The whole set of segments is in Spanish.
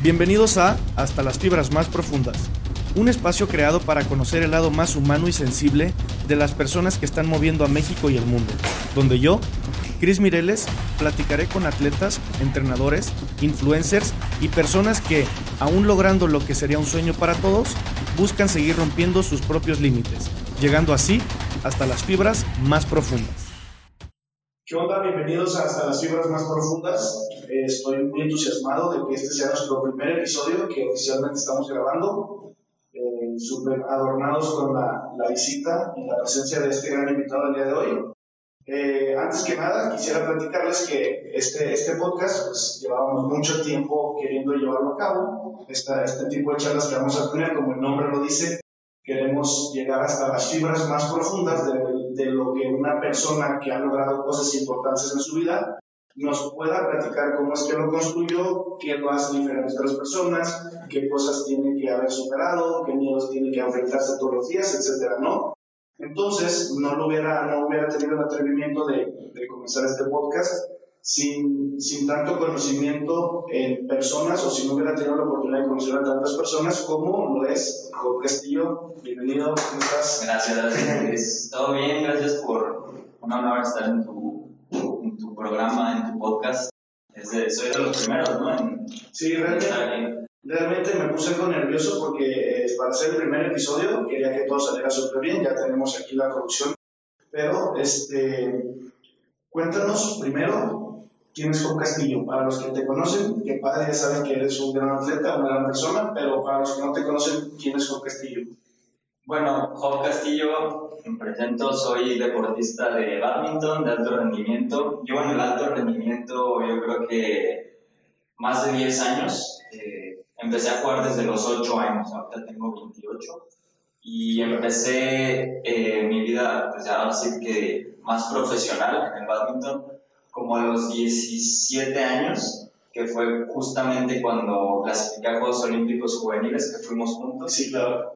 Bienvenidos a Hasta las fibras más profundas, un espacio creado para conocer el lado más humano y sensible de las personas que están moviendo a México y el mundo, donde yo, Cris Mireles, platicaré con atletas, entrenadores, influencers y personas que, aún logrando lo que sería un sueño para todos, buscan seguir rompiendo sus propios límites, llegando así hasta las fibras más profundas. ¿Qué onda? Bienvenidos hasta las fibras más profundas. Eh, estoy muy entusiasmado de que este sea nuestro primer episodio que oficialmente estamos grabando. Eh, súper adornados con la, la, visita y la presencia de este gran invitado el día de hoy. Eh, antes que nada, quisiera platicarles que este, este podcast, pues llevábamos mucho tiempo queriendo llevarlo a cabo. Esta, este tipo de charlas que vamos a tener, como el nombre lo dice, queremos llegar hasta las fibras más profundas de, de, lo que una persona que ha logrado cosas importantes en su vida nos pueda platicar cómo es que lo construyó, qué lo hace diferente a las personas, qué cosas tiene que haber superado, qué miedos tiene que enfrentarse todos los días, etcétera, ¿no? Entonces, no, lo hubiera, no hubiera tenido el atrevimiento de, de comenzar este podcast sin, sin tanto conocimiento en personas o si no hubiera tenido la oportunidad de conocer a tantas personas como lo es Job Castillo. Bienvenido, ¿cómo estás? Gracias, gracias. Todo bien, gracias por un honor estar en tu, en tu programa, en tu podcast. Soy de los primeros, ¿no? En, sí, realmente, realmente me puse algo nervioso porque eh, para hacer el primer episodio quería que todo saliera súper bien, ya tenemos aquí la producción, pero este, cuéntanos primero quién es Job Castillo. Para los que te conocen, que padre ya saben que eres un gran atleta, una gran persona, pero para los que no te conocen, ¿quién es Job Castillo? Bueno, Job Castillo, me presento, soy deportista de badminton, de alto rendimiento. Yo en el alto rendimiento yo creo que más de 10 años. Eh, empecé a jugar desde los 8 años, ahorita tengo 28. Y empecé eh, mi vida, pues ya así que más profesional en el badminton como a los 17 años, que fue justamente cuando clasificé a Juegos Olímpicos Juveniles, que fuimos juntos. Sí, claro.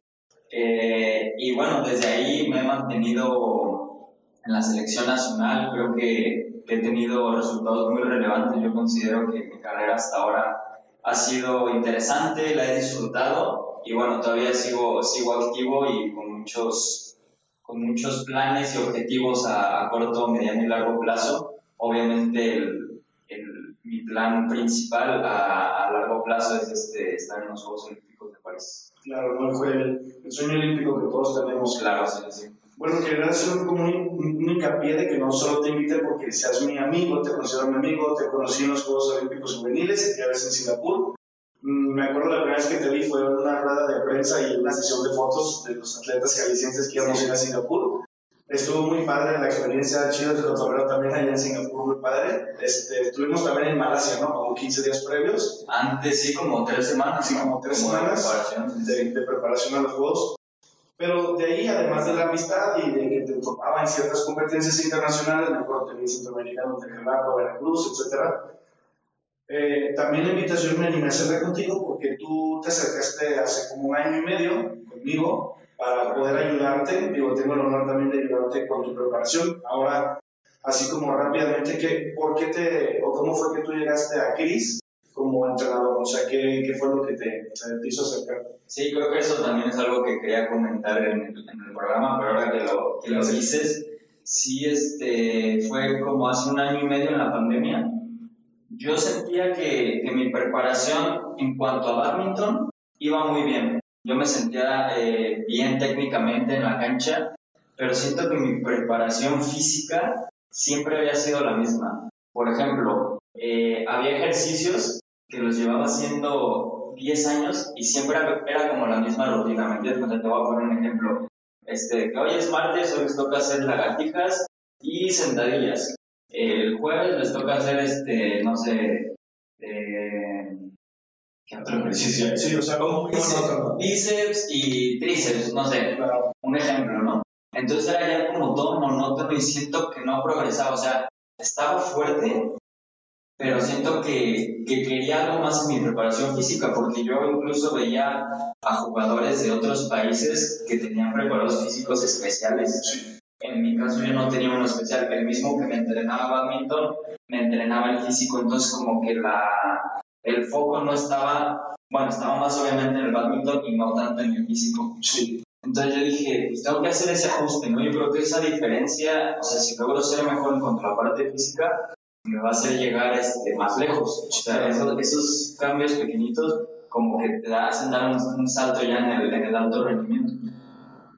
Eh, y bueno, desde ahí me he mantenido en la selección nacional, creo que, que he tenido resultados muy relevantes, yo considero que mi carrera hasta ahora ha sido interesante, la he disfrutado y bueno, todavía sigo, sigo activo y con muchos, con muchos planes y objetivos a, a corto, mediano y largo plazo obviamente el, el, mi plan principal a, a, largo plazo es este, estar en los Juegos Olímpicos de París. Claro, no fue el, el sueño olímpico que todos tenemos. Claro, sí, sí. Bueno, quería hacer un, un, hincapié de que no solo te invité porque seas mi amigo, te considero mi amigo, te conocí en los Juegos Olímpicos Juveniles, ya ves en Singapur. Mm, me acuerdo la primera vez que te vi fue en una rueda de prensa y una sesión de fotos de los atletas jaliscienses que íbamos a ir a Singapur estuvo muy padre la experiencia, chido de cotorreo también allá en Singapur, muy padre. Este, estuvimos también en Malasia, ¿no? Como 15 días previos. Antes sí, como tres semanas. Sí, como tres semanas de preparación. De, de, preparación a los Juegos. Pero de ahí, además de la amistad y de que te tocaba en ciertas competencias internacionales, me acuerdo que centroamericano, Tecamaco, Veracruz, etc. Eh, también la invitación me animé a hacerla contigo porque tú te acercaste hace como un año y medio conmigo para poder ayudarte. Digo, tengo el honor también de ayudarte con tu preparación. Ahora, así como rápidamente, ¿qué, ¿por qué te, o cómo fue que tú llegaste a Cris como entrenador? O sea, ¿qué, qué fue lo que te, te, hizo acercar? Sí, creo que eso también es algo que quería comentar en en el programa, pero ahora que lo, que lo dices, sí, este, fue como hace un año y medio en la pandemia. Yo sentía que, que mi preparación en cuanto a badminton iba muy bien yo me sentía eh, bien técnicamente en la cancha, pero siento que mi preparación física siempre había sido la misma. Por ejemplo, eh, había ejercicios que los llevaba haciendo 10 años y siempre era como la misma rutina, ¿me entiendes? te voy a poner un ejemplo. Este, que hoy es martes, hoy les toca hacer lagartijas y sentadillas. El jueves les toca hacer, este, no sé, ¿Qué otro ejercicio? Sí, o sea, como bíceps, y tríceps, no sé, un ejemplo, ¿no? Entonces era ya como todo monótono y siento que no progresaba, o sea, estaba fuerte, pero siento que, que quería algo más en mi preparación física, porque yo incluso veía a jugadores de otros países que tenían preparados físicos especiales. Sí. En mi caso yo no tenía uno especial, el mismo que me entrenaba badminton, me entrenaba el físico, entonces como que la, el foco no estaba, bueno, estaba más obviamente en el badminton y no tanto en el físico. Sí. Entonces yo dije, pues tengo que hacer ese ajuste, ¿no? Yo creo que esa diferencia, o sea, si logro ser mejor en cuanto a la parte física, me va a hacer llegar este, más lejos. O sea, esos, esos cambios pequeñitos como que te hacen dar un, un salto ya en el, en el alto rendimiento.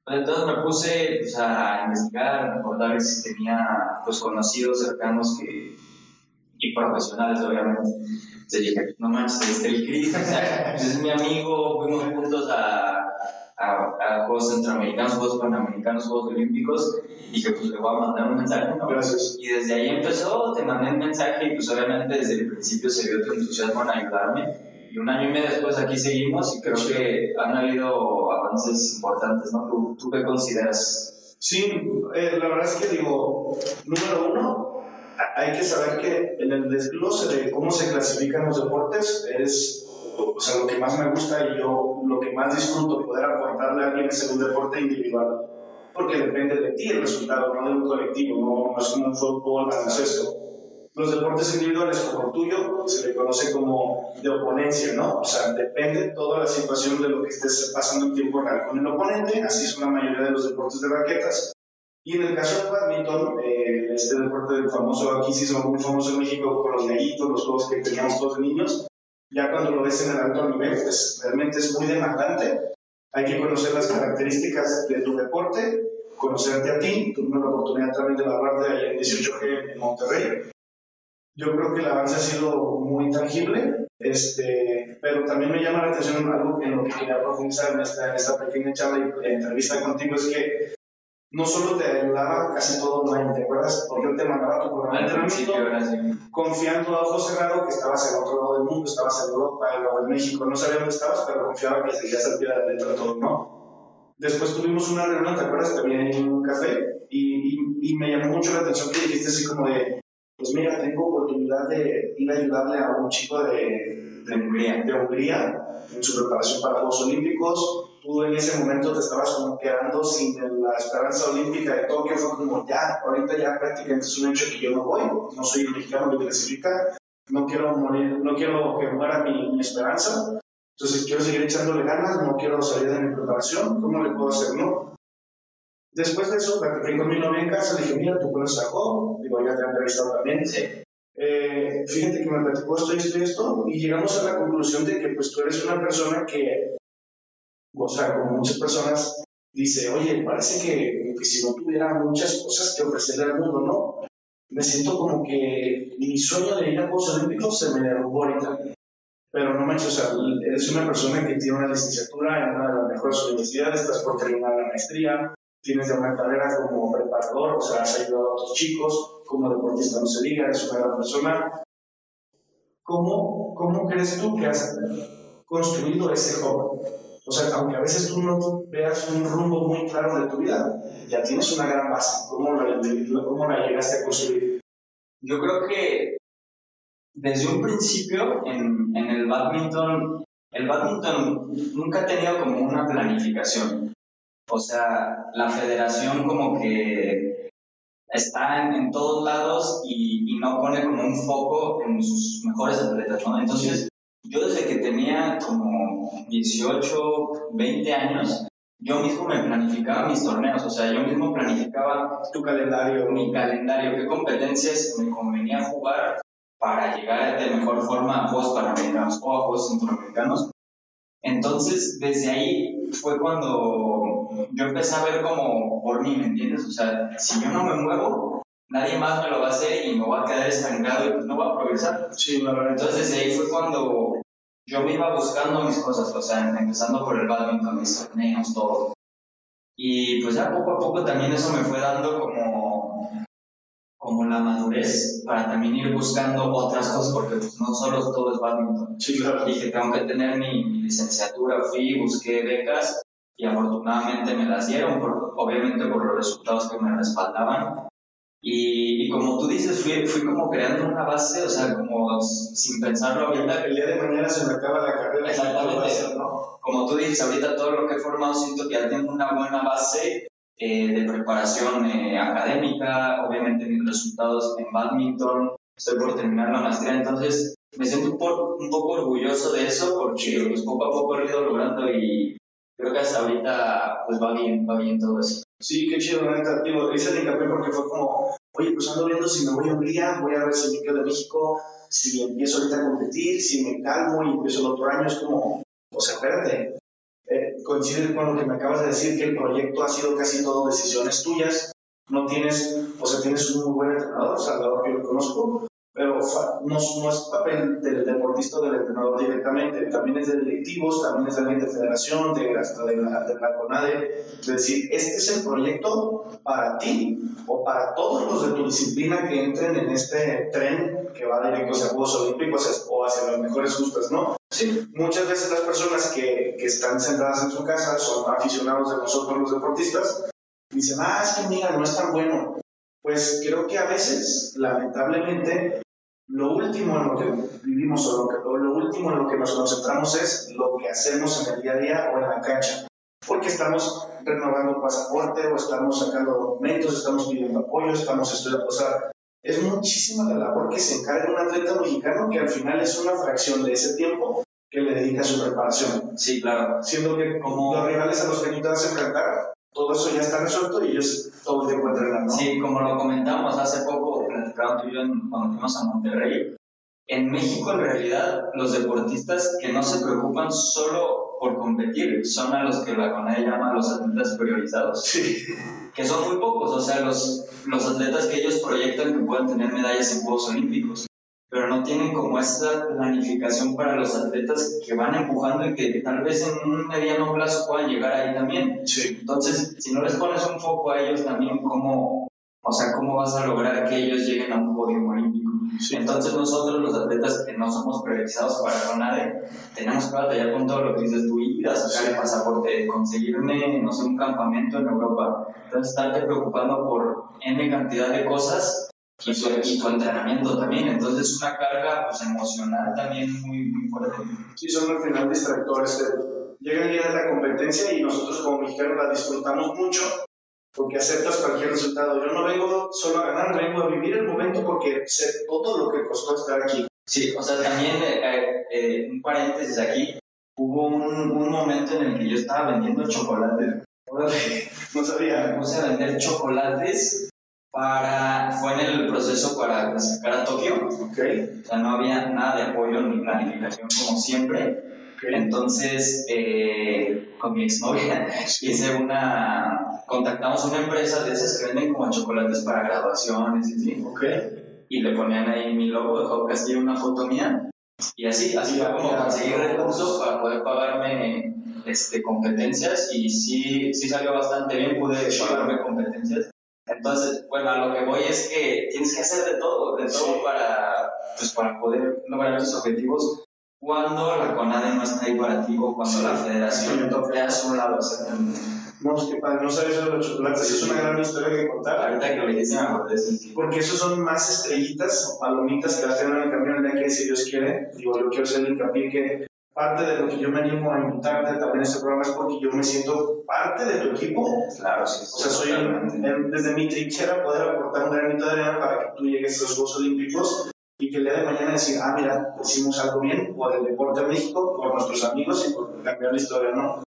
Entonces me puse pues, a investigar, a recordar si tenía pues, conocidos cercanos que, y profesionales, obviamente. Entonces dije, no manches, este el Cris, o sea, pues, es mi amigo, fuimos juntos a, a, a Juegos Centroamericanos, Juegos Panamericanos, Juegos Olímpicos, y dije, pues le voy a mandar un mensaje, ¿no? Gracias. Y desde ahí empezó, te mandé el mensaje y pues obviamente desde el principio se vio tu entusiasmo en ayudarme. Y un año y medio después aquí seguimos y creo que han habido avances importantes, ¿no? ¿Tú, tú qué consideras? Sí, eh, la verdad es que digo, número uno, hay que saber que en el desglose de cómo se clasifican los deportes es o sea, lo que más me gusta y yo lo que más disfruto poder aportarle a alguien es un deporte individual. Porque depende de ti el resultado, no de un colectivo, no, es como un fútbol, baloncesto. Los deportes individuales como el tuyo se le conoce como de oponencia, ¿no? O sea, depende toda la situación de lo que estés pasando en tiempo real con el oponente, así son la mayoría de los deportes de raquetas. Y en el caso del badminton, eh, este deporte famoso, aquí sí son muy famoso en México con los gallitos, los juegos que teníamos todos de niños, ya cuando lo ves en el alto nivel, pues realmente es muy demandante. Hay que conocer las características de tu deporte, conocerte a ti. Tuve la oportunidad también de evaluarte allá en 18G en Monterrey. Yo creo que el avance ha sido muy tangible, este, pero también me llama la atención algo en lo que quería profundizar en esta, en esta pequeña charla y entrevista contigo, es que no solo te ayudaba casi todo online, ¿te acuerdas? Porque él te mandaba tu programa de entrenamiento confiando a ojo cerrado que estabas en otro lado del mundo, estabas en Europa o en México, no sabía dónde estabas, pero confiaba que seguías al pie de la letra todo, ¿no? Después tuvimos una reunión, ¿te acuerdas? También en un café y, y, y me llamó mucho la atención que dijiste así como de, pues mira, tengo oportunidad de ir a ayudarle a un chico de, Hungría. de en su preparación para Juegos Olímpicos. Tú en ese momento te estabas como quedando sin la esperanza olímpica de Tokio. Fue como ya, ahorita ya prácticamente es un hecho que yo no voy. No soy el mexicano que clasifica. No quiero morir, no quiero que muera mi, mi esperanza. Entonces quiero seguir echándole ganas, no quiero salir de mi preparación. ¿Cómo le puedo hacer? No. Después de eso, platiqué con mi novia en casa, le dije, mira, tú conoces a Job, digo, ya te han entrevistado también. Sí. Eh, fíjate que me platicó esto, esto y esto, y llegamos a la conclusión de que pues tú eres una persona que, o sea, como muchas personas, dice, oye, parece que, que si no tuviera muchas cosas que ofrecerle al mundo, ¿no? Me siento como que mi sueño de ir a Juegos Olímpicos se me derrumbó ahorita. Pero no manches, o sea, eres una persona que tiene una licenciatura en una de las mejores universidades, estás por terminar la maestría, tienes ya una carrera como preparador, o sea, has ayudado a otros chicos, como deportista no se diga, eres una gran persona. ¿Cómo, ¿Cómo crees tú que has construido ese joven? O sea, aunque a veces tú no veas un rumbo muy claro de tu vida, ya tienes una gran base. ¿Cómo la, cómo la llegaste a construir? Yo creo que desde un principio en, en el badminton, el badminton nunca ha tenido como una planificación. O sea, la federación como que está en, en todos lados y, y, no pone como un foco en sus mejores atletas, ¿no? Entonces, yo desde que tenía como 18, 20 años, yo mismo me planificaba mis torneos, o sea, yo mismo planificaba tu calendario, mi calendario, qué competencias me convenía jugar para llegar de mejor forma a Juegos Panamericanos o a Juegos Centroamericanos. Entonces, desde ahí fue cuando yo empecé a ver como por mí, ¿me entiendes? O sea, si yo no me muevo, nadie más me lo va a hacer y me voy a quedar estancado y pues no va a progresar. Sí. Entonces, ahí fue cuando yo me iba buscando mis cosas, o sea, empezando por el badminton, mis torneos, todo. Y pues ya poco a poco también eso me fue dando como, como la madurez para también ir buscando otras cosas, porque pues no solo todo es badminton. Sí, claro. Dije, tengo que tener mi, mi licenciatura, fui, busqué becas y afortunadamente me las dieron, por, obviamente por los resultados que me respaldaban. Y, y, como tú dices, fui, fui como creando una base, o sea, como sin pensarlo ahorita. El día de mañana se me acaba la carrera. Exactamente. ¿no? Como tú dices, ahorita todo lo que he formado siento que ya tengo una buena base eh, de preparación eh, académica, obviamente mis resultados en badminton, estoy por terminar la maestría, entonces me siento un, un poco orgulloso de eso porque pues, poco a poco he ido logrando y creo que hasta ahorita pues va bien, va bien todo eso. Sí, qué chido, neta. Digo, hice el hincapié porque fue como, oye, pues ando viendo si me voy a Hungría, voy a ver si me quedo de México, si empiezo ahorita a competir, si me calmo y empiezo el otro año, es como, o sea, espérate, eh, coincide con lo que me acabas de decir, que el proyecto ha sido casi todo decisiones tuyas, no tienes, o sea, tienes un muy buen entrenador, Salvador, que lo conozco, pero no, no, es papel del deportista o del entrenador directamente, también es de directivos, también es de la federación, de, hasta de la, de la CONADE, es decir, este es el proyecto para ti o para todos los de tu disciplina que entren en este tren que va directo hacia Juegos Olímpicos o hacia las mejores justas, ¿no? Sí, muchas veces las personas que, que están sentadas en su casa son aficionados de nosotros los deportistas, dicen, ah, es que mira, no es tan bueno. Pues creo que a veces, lamentablemente, lo último en lo que vivimos o lo, que, lo último en lo que nos concentramos es lo que hacemos en el día a día o en la cancha. Porque estamos renovando pasaporte o estamos sacando documentos, estamos pidiendo apoyo, estamos estudiando. O sea, es muchísima la labor que se encarga un atleta mexicano que al final es una fracción de ese tiempo que le dedica a su preparación. Sí, claro. Siendo que como los rivales a los que tú te vas a enfrentar, todo eso ya está resuelto y ellos todo el tiempo entrenan, ¿no? Sí, como lo comentamos hace poco, platicaron tú y yo cuando fuimos a Monterrey, en México en realidad los deportistas que no se preocupan solo por competir son a los que la CONADE llama los atletas priorizados. Sí. Que son muy pocos, o sea, los, los atletas que ellos proyectan que pueden tener medallas en Juegos Olímpicos pero no tienen como esa planificación para los atletas que van empujando y que tal vez en un mediano plazo puedan llegar ahí también. Sí. Entonces, si no les pones un foco a ellos también, ¿cómo, o sea, cómo vas a lograr que ellos lleguen a un podio olímpico? Entonces nosotros los atletas que no somos priorizados para nadie, tenemos que batallar con todo lo que dices tú, ir a sacar el pasaporte, conseguirme, no sé, un campamento en Europa. Entonces estarte preocupando por N cantidad de cosas y tu, entrenamiento también. Entonces, una carga pues, emocional también muy, muy fuerte. Sí, son al final distractores. Llegan ya a la competencia y nosotros como mexicanos la disfrutamos mucho porque aceptas cualquier resultado. Yo no vengo solo a ganar, vengo a vivir el momento porque sé todo lo que costó estar aquí. Sí, o sea, también eh, eh, eh un paréntesis aquí, hubo un, un, momento en el que yo estaba vendiendo chocolates. No sabía. Me puse a vender chocolates para, fue en el proceso para clasificar a Tokio. Okay. O sea, no había nada de apoyo ni planificación como siempre. Entonces, eh, con mi exnovia hice una, contactamos una empresa de esas que venden como chocolates para graduaciones y así. Okay. Y le ponían ahí mi logo de Castillo, una foto mía. Y así, así fue como conseguir recursos para poder pagarme este, competencias y sí, sí salió bastante bien, pude pagarme competencias entonces, bueno, a lo que voy es que tienes que hacer de todo, de todo para, pues, para poder lograr tus objetivos cuando la CONADE no está ahí para ti o cuando la federación te a un lado. No, es que padre, no sabes de los chocolates, es una gran historia que contar. Ahorita que lo dijiste me Porque esos son más estrellitas o palomitas que las en el camión de que si Dios quiere. Digo, yo quiero hacer el hincapié que parte de lo que yo me animo a invitarte también en este programa es porque yo me siento parte de tu equipo. Claro, sí. O sea, soy desde mi trinchera poder aportar un granito de arena para que tú llegues a los Juegos Olímpicos y que el día de mañana decir, ah, mira, hicimos algo bien por el deporte de México, por nuestros amigos y por cambiar la historia, ¿no?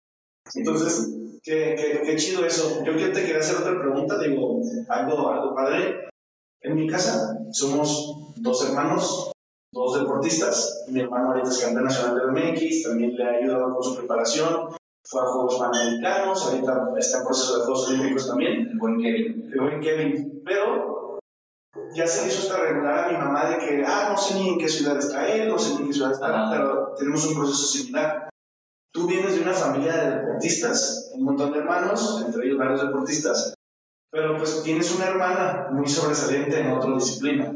Entonces, qué, qué, qué chido eso. Yo te quería hacer otra pregunta, digo, algo, algo padre. En mi casa somos dos hermanos, dos deportistas. Mi hermano ahorita es campeón nacional del MX, también le ha ayudado con su preparación. Fue a Juegos Panamericanos, ahorita está en proceso de Juegos Olímpicos también. El buen Kevin. El buen Kevin. Pero ya se hizo esta regular a mi mamá de que, ah, no sé ni en qué ciudad está él, no sé ni en qué ciudad está, pero tenemos un proceso similar. Tú vienes de una familia de deportistas, un montón de hermanos, entre ellos varios deportistas, pero pues tienes una hermana muy sobresaliente en otra disciplina.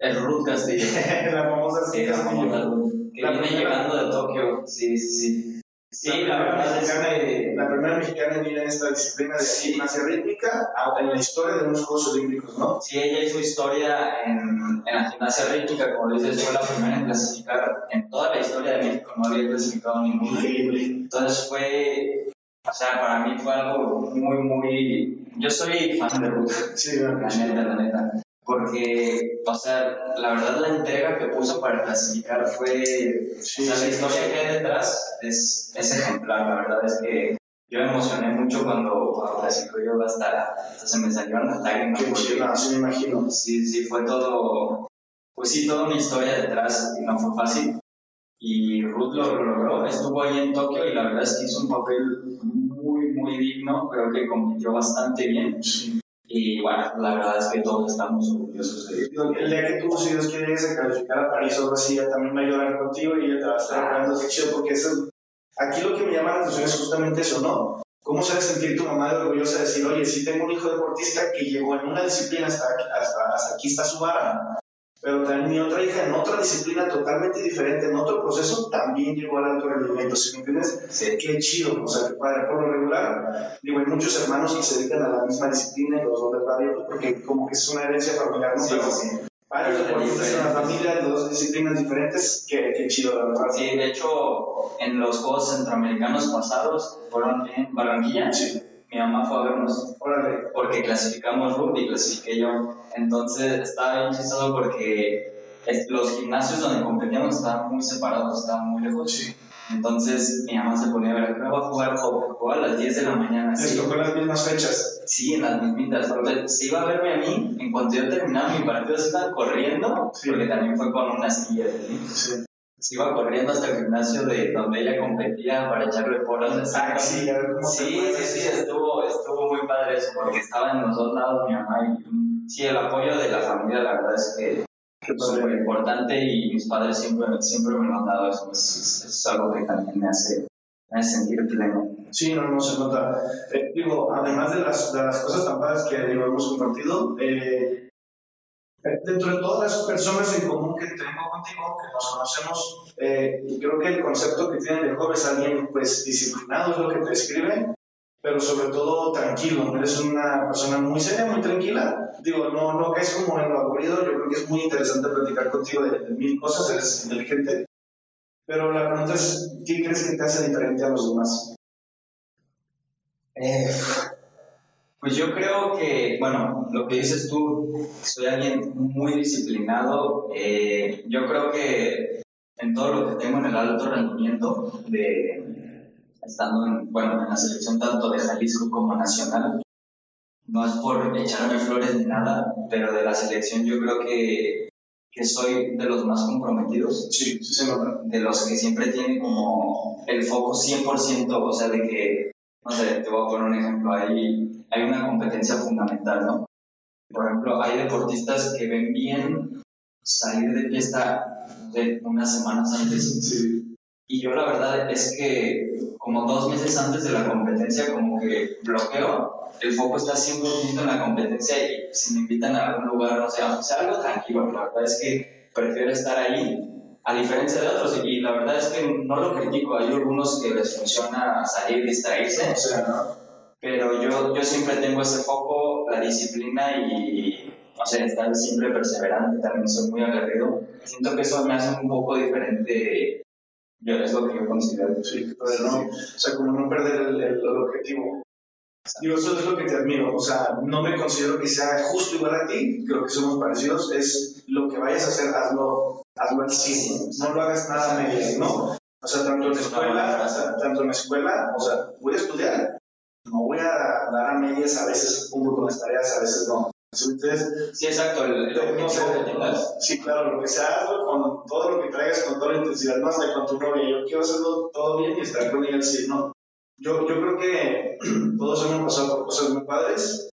El Ruth Castillo. la famosa sí, la famosa Que viene llegando de Tokio. Sí, sí, sí. Sí, la, es que... La primera mexicana en ir en esta disciplina de sí. gimnasia rítmica en la historia de unos Juegos Olímpicos, ¿no? Sí, ella hizo historia en, en la gimnasia rítmica, como dices, fue la primera en clasificar en toda la historia de México, no había clasificado. Increíble. Entonces fue, o sea, para mí fue algo muy, muy... Yo soy fan de Ruth. Sí, la neta, la neta porque, o sea, la verdad la entrega que puso para clasificar fue, o sea, la historia que hay detrás es, es ejemplar, la verdad es que yo me emocioné mucho cuando, cuando clasificó yo hasta, hasta se me salieron las lágrimas. Qué chido, sí me imagino. Sí, sí, fue todo, pues sí, toda una historia detrás y no fue fácil. Y Ruth lo, lo logró, estuvo ahí en Tokio y la verdad es que hizo un papel muy, muy digno, creo que compitió bastante bien. Y bueno, la verdad es que todos estamos orgullosos de ello. El día que tú, si Dios quiere, a calificar a París o algo así, ella también va a llorar contigo y ella te va a estar hablando así chido, porque eso, aquí lo que me llama la atención es justamente eso, ¿no? ¿Cómo se sentir tu mamá de orgullosa de decir, oye, sí tengo un hijo deportista que llegó en una disciplina hasta, hasta, hasta aquí está su vara, pero también mi otra hija en otra disciplina totalmente diferente, en otro proceso, también llegó al alto rendimiento, ¿sí me entiendes? Sí. Qué chido, o sea, que padre, por lo regular, digo, hay muchos hermanos que se dedican a la misma disciplina y los dos bien, porque como que es una herencia familiar, ¿no? Sí, Pero sí. varios deportistas en la familia, de dos disciplinas diferentes, qué, qué chido, la verdad. Sí, de hecho, en los Juegos Centroamericanos pasados, fueron en Barranquilla, Sí. mi mamá fue a vernos Órale, porque clasificamos Ruth y clasifiqué yo. Entonces estaba bien chistoso porque los gimnasios donde competíamos estaban muy separados, estaban muy lejos. sí. Entonces mi mamá se ponía a ver, ¿a qué hora va a jugar? Jugó a las 10 de la mañana. Les Sí, tocó las mismas fechas. sí, en las mismitas. Se iba a verme a mí, en cuanto yo terminaba mi partido, se iba corriendo, Sí. porque también fue con una silla. ¿sí? Sí. Se iba corriendo hasta el gimnasio de donde ella competía para echarle porras de Ah, sí, Sí, sí, sí, estuvo, estuvo muy padre eso, porque estaba en los dos lados mi mamá y sí, el apoyo de la familia, la verdad es que es súper importante y mis padres siempre, siempre me lo han dado, eso es, es- algo que también me hace, me hace sentir pleno. Sí, no, no se nota. Eh, digo, además de las, de las cosas tan padres que digo, hemos compartido, eh, eh, dentro de todas las personas en común que tengo contigo, que nos conocemos, eh, creo que el concepto que tiene de joven es alguien pues disciplinado, es lo que te describe, pero sobre todo tranquilo. Eres una persona muy seria, muy tranquila. Digo, no, no caes como en lo aburrido, yo creo que es muy interesante platicar contigo de, de mil cosas, eres inteligente. Pero la pregunta es, ¿qué crees que te hace diferente a los demás? Eh, pues yo creo que, bueno, lo que dices tú, soy alguien muy disciplinado. eh, yo creo que en todo lo que tengo en el alto rendimiento, de, estando en, bueno, en la selección tanto de Jalisco como nacional, no es por echarme flores ni nada, pero de la selección yo creo que, que soy de los más comprometidos Sí, sí se nota. de los que siempre tienen como el foco 100%, o sea, de que, no sé, te voy a poner un ejemplo, hay, hay una competencia fundamental, ¿no? Por ejemplo, hay deportistas que ven bien salir de fiesta de unas semanas antes. Sí. Y yo la verdad es que como dos meses antes de la competencia como que bloqueo, el foco está 100% en la competencia y si me invitan a algún lugar, no sé, aunque sea algo tranquilo, la verdad es que prefiero estar ahí a diferencia de otros y la verdad es que no lo critico, hay algunos que les funciona salir, distraerse, O sea, ¿no? pero yo, yo siempre tengo ese foco, la disciplina y, o sea, estar siempre perseverante, también soy muy aguerrido. Siento que eso me hace un poco diferente, yo, es lo que yo considero. Sí, pero no, o sea, como no perder el, el- el objetivo. Digo, eso es lo que te admiro, o sea, no me considero que sea justo igual a ti, creo que somos parecidos, es lo que vayas a hacer, hazlo, hazlo al 100, no lo hagas nada a medias, ¿no? O sea, tanto en la escuela, o sea, tanto en la escuela, o sea, voy a estudiar, no voy a dar a medias, a veces cumplo con las tareas, a veces no. Entonces, Sí, exacto, el, el no sé, sí, claro, lo que sea, hazlo con todo lo que traigas, con toda la intensidad, no hasta con tu novia, yo quiero hacerlo todo bien y estar con ella 100, ¿no? Yo, yo creo que todos hemos pasado por cosas muy padres.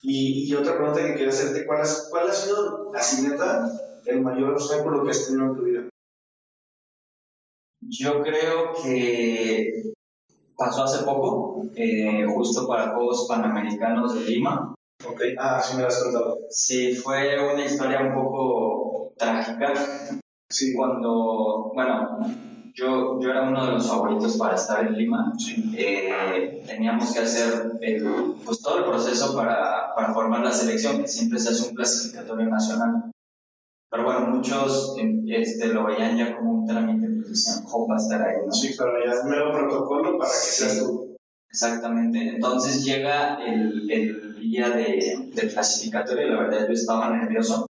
Y, y otra pregunta que quiero hacerte, ¿cuál, has- cuál ha sido, así neta, el mayor obstáculo que has tenido en tu vida? Yo creo que pasó hace poco, eh, justo para Juegos Panamericanos de Lima. Ok. Ah, sí me lo has contado. Sí, fue una historia un poco trágica. Sí, Cuando, bueno, yo, yo era uno de los favoritos para estar en Lima. Eh, teníamos que hacer el, pues todo el proceso para, para formar la selección, que siempre se hace un clasificatorio nacional. Pero bueno, muchos eh, este, lo veían ya como un trámite, pues decían, "Jo, va a estar ahí, ¿no? sí, pero ya es mero protocolo para que seas tú. Exactamente. Entonces llega el, el día de, del clasificatorio y la verdad yo estaba nervioso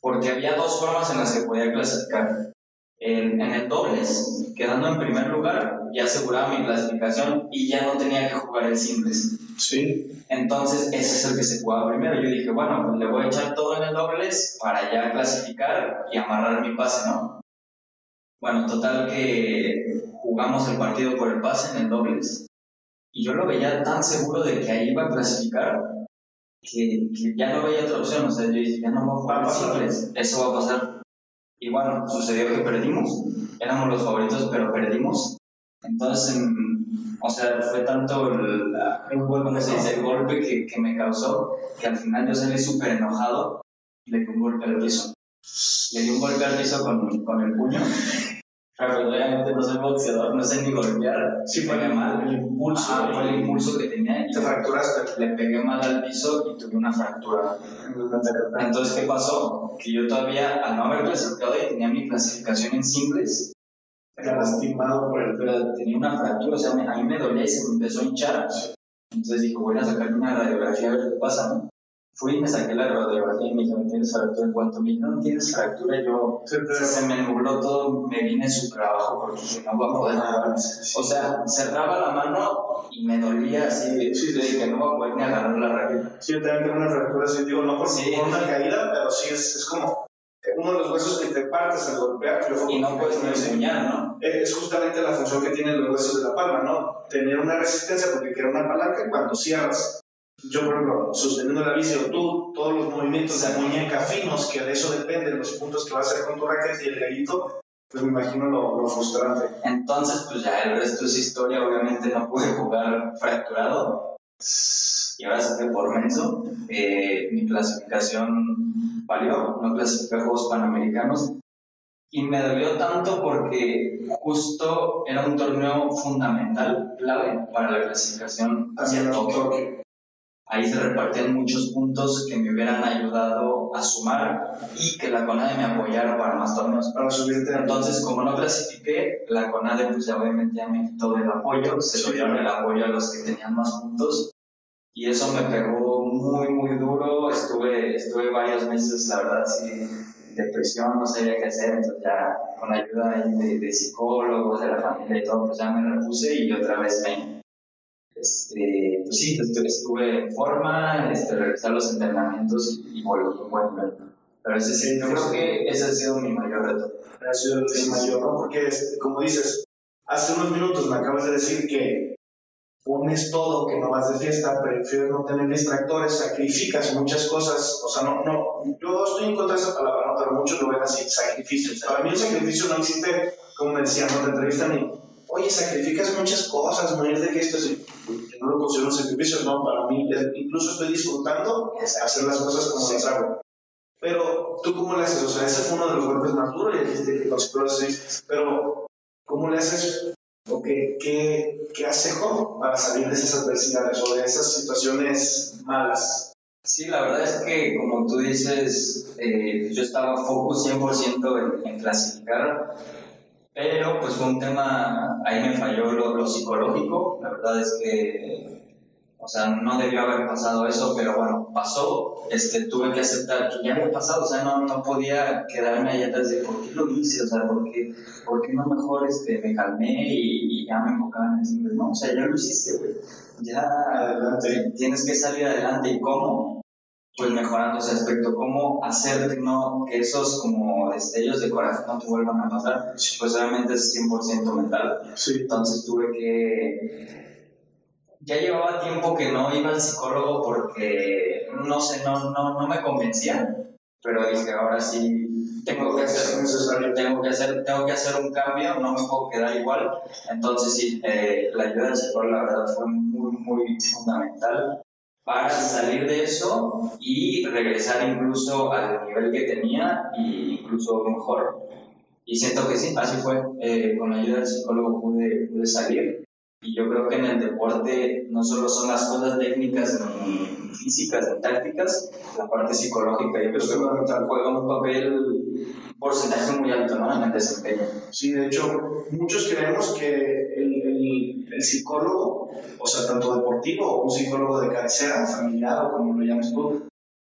porque había dos formas en las que podía clasificar. En, en el dobles, quedando en primer lugar, ya aseguraba mi clasificación y ya no tenía que jugar el simples. Sí. Entonces, ese es el que se jugaba primero. Yo dije, bueno, pues le voy a echar todo en el dobles para ya clasificar y amarrar mi pase, ¿no? Bueno, total que jugamos el partido por el pase en el dobles y yo lo veía tan seguro de que ahí iba a clasificar que, que ya no veía otra opción. O sea, yo dije, ya no voy a jugar simples, eso va a pasar. Y bueno, sucedió que perdimos, éramos los favoritos, pero perdimos. Entonces, o sea, fue tanto el, ¿cómo se dice? el golpe que, que, me causó que al final yo salí súper enojado y le di un golpe al piso. Le di un golpe al piso con, con el puño. Pero obviamente no soy boxeador, no sé ni golpear. Sí, fue mal. El impulso. Ah, fue el impulso que tenía. Y te fracturaste. Le pegué mal al piso y tuve una fractura. Entonces, ¿qué pasó? Que yo todavía, al no haber clasificado y tenía mi clasificación en singles, era lastimado por el pero tenía una fractura, o sea, a mí me dolía y se me empezó a hinchar. Entonces dije, voy a sacarme una radiografía a ver qué pasa, ¿no? Fui y me saqué la radiografía y me dijeron, ¿tienes fractura? En cuanto me dijeron, ¿tienes fractura? Yo, se me nubló todo, me vine súper abajo porque dije, no voy a poder jugar. O sea, cerraba la mano y me dolía así, sí, dije, no voy a poder ni agarrar la raqueta. Sí, yo también tengo una fractura así, digo, no por, sí, por una caída, pero sí es, es como uno de los huesos que te partes al golpear. y no puedes ni enseñar, ¿no? Es justamente la función que tienen los huesos de la palma, ¿no? Tener una resistencia porque queda una palanca y cuando cierras, yo por ejemplo, sosteniendo la bici o tú, todos los movimientos de muñeca finos, que de eso dependen los puntos que vas a hacer con tu raqueta y el gallito, pues me imagino lo, lo, frustrante. Entonces, pues ya el resto es historia, obviamente no pude jugar fracturado. Y ahora sí que por menso, eh, mi clasificación valió, no clasifiqué a Juegos Panamericanos. Y me dolió tanto porque justo era un torneo fundamental, clave, para la clasificación hacia Tokio. Ahí se repartían muchos puntos que me hubieran ayudado a sumar y que la CONADE me apoyara para más torneos. Para subirte. Entonces, como no clasifiqué, la CONADE pues ya obviamente ya me quitó el apoyo, se dieron el apoyo a los que tenían más puntos y eso me pegó muy, muy duro. Estuve, estuve varios meses, la verdad, sin depresión, no sabía qué hacer, entonces ya con la ayuda de, de, psicólogos, de la familia y todo, pues ya me repuse y otra vez me, este, pues sí, estuve en forma, este, regresé a los entrenamientos y, y volví volver. Pero ese sí, yo creo que ese ha sido mi mayor reto. Ha sido el mayor, ¿no? Porque, como dices, hace unos minutos me acabas de decir que pones todo, que no vas de fiesta, prefieres no tener distractores, sacrificas muchas cosas, o sea, no, no, yo estoy en contra de esa palabra, ¿no? pero muchos lo ven así, sacrificios. Para mí el sacrificio no existe, como me decían, no te entrevistan y, oye, sacrificas muchas cosas, no es de que esto es, no lo considero un sacrificio, no, para mí, incluso estoy disfrutando hacer las cosas como las hago. Pero, ¿tú cómo le haces? O sea, ese fue uno de los golpes más duros y dijiste que los pros, pero, ¿cómo le haces ¿O qué, qué, qué hace para salir de esas adversidades o de esas situaciones malas? Sí, la verdad es que, como tú dices, eh, yo estaba focus 100% en, en, clasificar, pero pues fue un tema, ahí me falló lo, lo psicológico, la verdad es que o sea, no debió haber pasado eso, pero bueno, pasó. Este, tuve que aceptar que ya había pasado, o sea, no, no podía quedarme ahí atrás de por qué lo hice, o sea, por qué, por qué no mejor este, me calmé y, y ya me enfocaba en no, o sea, ya lo hiciste, güey. Ya adelante. tienes que salir adelante. ¿Y cómo? Pues mejorando ese aspecto, cómo hacer que, no, que esos como destellos de coraje no te vuelvan a pasar, pues obviamente es 100% mental. Sí. Entonces tuve que ya llevaba tiempo que no iba al psicólogo porque, no sé, no, no, no me convencía, pero dije, ahora sí, tengo que, hacer, tengo, que hacer, tengo que hacer un cambio, no me puedo quedar igual. Entonces, sí, eh, la ayuda del psicólogo, la verdad, fue muy, muy fundamental para salir de eso y regresar incluso al nivel que tenía e incluso mejor. Y siento que sí, así fue. Eh, con la ayuda del psicólogo pude, pude salir y yo creo que en el deporte no solo son las cosas técnicas ni físicas ni tácticas, la parte psicológica yo creo que juega un papel porcentaje muy alto ¿no? en el desempeño. Sí, de hecho, muchos creemos que el, el, el, psicólogo, o sea, tanto deportivo o un psicólogo de cabecera, familiar o como lo llames tú,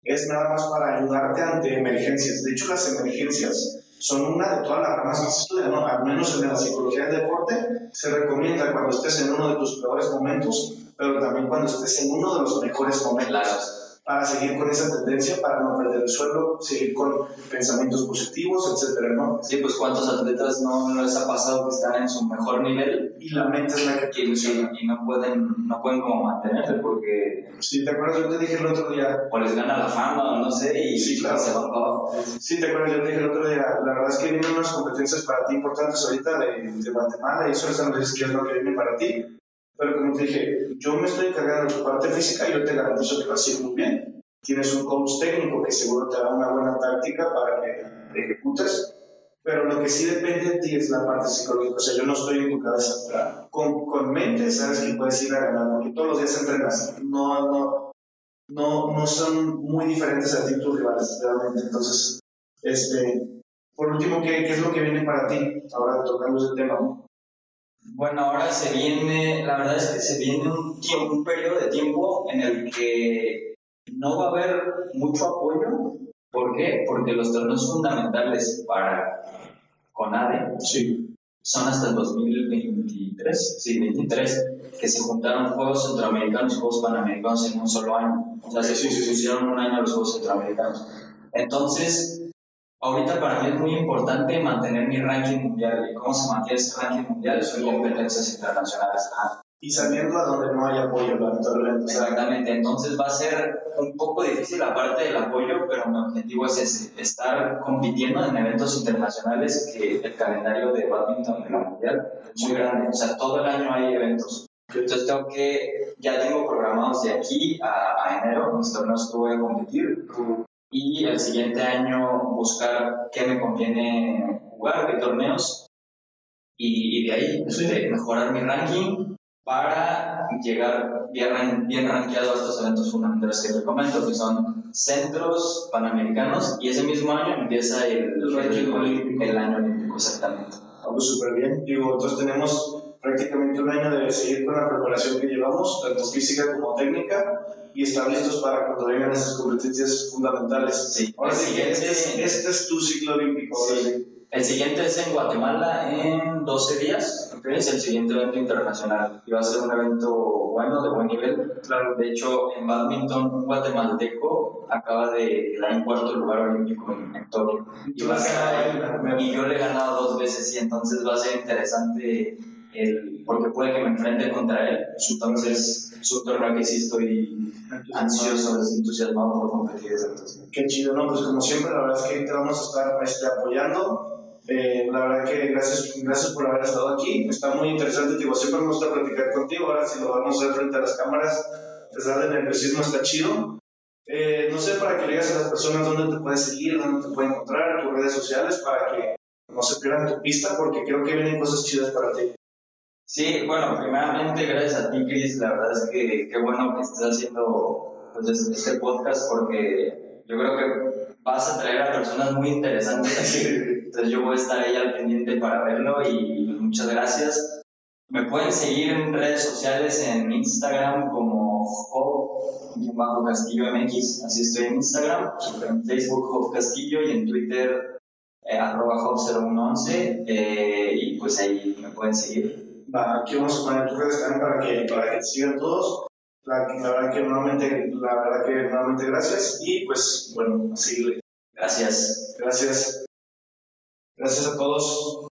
es nada más para ayudarte ante emergencias. De hecho, las emergencias son una de todas las ramas que se estudian, ¿no? al menos en la psicología del deporte, se recomienda cuando estés en uno de tus peores momentos, pero también cuando estés en uno de los mejores momentos para seguir con esa tendencia, para no perder el suelo, seguir con pensamientos positivos, etcétera, ¿no? Sí, pues cuántos atletas no, les ha pasado que están en su mejor nivel y la mente es la que y, y no pueden, no pueden como mantenerse porque... Sí, ¿te acuerdas? Yo te dije el otro día... O les gana la fama, no sé, y sí, claro. se van abajo. Sí, ¿te acuerdas? Yo te dije el otro día, la verdad es que vienen unas competencias para ti importantes ahorita de, de Guatemala y eso es lo que viene para ti pero como te dije, yo me estoy encargando de tu parte física y yo te garantizo que a ir muy bien. Tienes un coach técnico que seguro te da una buena táctica para que ejecutes, pero lo que sí depende de ti es la parte psicológica. O sea, yo no estoy en tu cabeza. Con, con mente sabes que puedes ir a ganar, porque todos los días entrenas. No, no, no, no son muy diferentes a ti tus rivales, realmente. Entonces, este, por último, ¿qué, ¿qué, es lo que viene para ti? Ahora tocando ese tema. Bueno, ahora se viene, la verdad es que se viene un, tiempo, un periodo de tiempo en el que no va a haber mucho apoyo. ¿Por qué? Porque los torneos fundamentales para CONADE sí. son hasta el 2023, sí, 23, que se juntaron Juegos Centroamericanos y Juegos Panamericanos en un solo año. O sea, se sí, pusieron un año los Juegos Centroamericanos. Entonces, Ahorita para mí es muy importante mantener mi ranking mundial. ¿Y cómo se mantiene ese ranking mundial? Son competencias internacionales. Y sabiendo a donde no hay apoyo, lamentablemente. Exactamente. Entonces va a ser un poco difícil la parte del apoyo, pero mi objetivo es ese, estar compitiendo en eventos internacionales que el calendario de badminton de la mundial es muy grande. O sea, todo el año hay eventos. Entonces tengo que, ya tengo programados de aquí a, a enero mis torneos que voy a competir y el siguiente año buscar qué me conviene jugar, qué torneos y, y de ahí este, mejorar mi ranking para llegar bien, bien rankeado a estos eventos fundamentales que te comento, que son centros panamericanos y ese mismo año empieza el, el, el año olímpico exactamente. Vamos súper bien. Digo, entonces tenemos prácticamente un año de seguir con la preparación que llevamos, tanto física como técnica, y estar listos para cuando vengan esas competencias fundamentales. Sí. Ahora sí, este, este, es tu ciclo olímpico. Sí. El siguiente es en Guatemala en 12 días. Es el siguiente evento internacional. Y va a ser un evento bueno, de buen nivel. Claro. De hecho, en badminton, un guatemalteco acaba de quedar en cuarto lugar olímpico en, Tokio. Y, va a y yo le he ganado dos veces, y entonces va a ser interesante el, porque puede que me enfrente contra él. Entonces, es un torneo que sí estoy ansioso, entusiasmado por competir. Qué chido, ¿no? Pues como siempre, la verdad es que te vamos a estar este, apoyando. Eh, la verdad que gracias, gracias por haber estado aquí. Está muy interesante, digo, siempre me gusta platicar contigo. Ahora, si lo vamos a hacer frente a las cámaras, a pesar del nerviosismo, está chido. Eh, no sé, para que le digas a las personas dónde te puedes seguir, dónde te pueden encontrar, tus redes sociales, para que no se pierdan tu pista, porque creo que vienen cosas chidas para ti. Sí, bueno, primeramente gracias a ti, Chris. La verdad es que qué bueno que estés haciendo pues, este podcast porque yo creo que vas a traer a personas muy interesantes. Entonces yo voy a estar ahí al pendiente para verlo y muchas gracias. Me pueden seguir en redes sociales en Instagram como Job Castillo MX, así estoy en Instagram, en Facebook Job Castillo y en Twitter eh, arroba Job0111 eh, y pues ahí me pueden seguir aquí vamos a poner tus redes también para que, para que te sigan todos. La, la, verdad que nuevamente, la verdad que nuevamente gracias y pues bueno, a seguirle. Gracias. Gracias. Gracias a todos.